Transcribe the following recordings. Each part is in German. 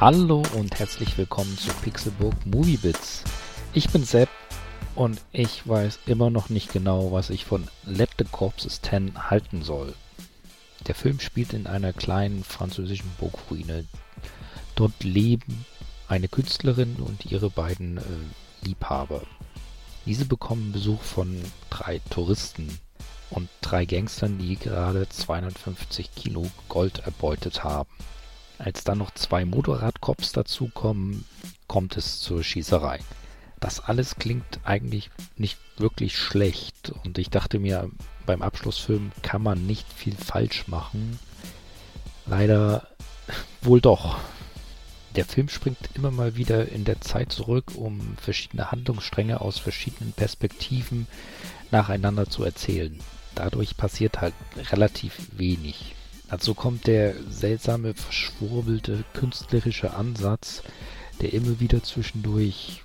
Hallo und herzlich willkommen zu Pixelbook Movie Bits. Ich bin Sepp und ich weiß immer noch nicht genau, was ich von Let the Corpses 10 halten soll. Der Film spielt in einer kleinen französischen Burgruine. Dort leben eine Künstlerin und ihre beiden äh, Liebhaber. Diese bekommen Besuch von drei Touristen und drei Gangstern, die gerade 250 Kilo Gold erbeutet haben. Als dann noch zwei Motorradcops dazukommen, kommt es zur Schießerei. Das alles klingt eigentlich nicht wirklich schlecht und ich dachte mir, beim Abschlussfilm kann man nicht viel falsch machen. Leider wohl doch. Der Film springt immer mal wieder in der Zeit zurück, um verschiedene Handlungsstränge aus verschiedenen Perspektiven nacheinander zu erzählen. Dadurch passiert halt relativ wenig. Dazu kommt der seltsame, verschwurbelte, künstlerische Ansatz, der immer wieder zwischendurch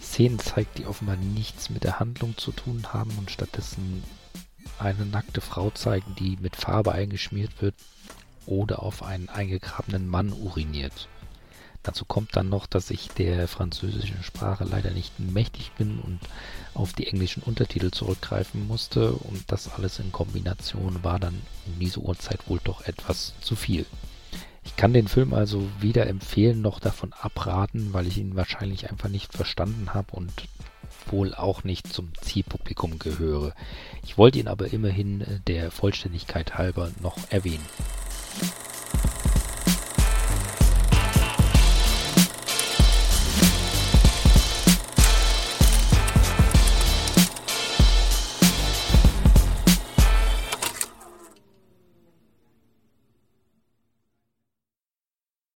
Szenen zeigt, die offenbar nichts mit der Handlung zu tun haben und stattdessen eine nackte Frau zeigen, die mit Farbe eingeschmiert wird oder auf einen eingegrabenen Mann uriniert. Dazu kommt dann noch, dass ich der französischen Sprache leider nicht mächtig bin und auf die englischen Untertitel zurückgreifen musste und das alles in Kombination war dann um diese Uhrzeit wohl doch etwas zu viel. Ich kann den Film also weder empfehlen noch davon abraten, weil ich ihn wahrscheinlich einfach nicht verstanden habe und wohl auch nicht zum Zielpublikum gehöre. Ich wollte ihn aber immerhin der Vollständigkeit halber noch erwähnen.